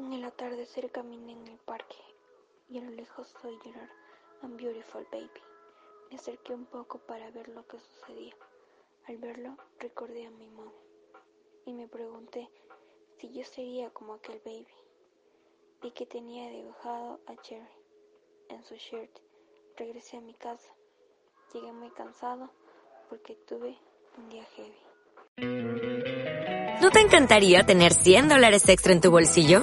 En el atardecer caminé en el parque y a lo lejos oí llorar I'm Beautiful Baby. Me acerqué un poco para ver lo que sucedía. Al verlo recordé a mi mamá y me pregunté si yo sería como aquel baby. Vi que tenía dibujado a Cherry en su shirt. Regresé a mi casa. Llegué muy cansado porque tuve un día heavy. ¿No te encantaría tener 100 dólares extra en tu bolsillo?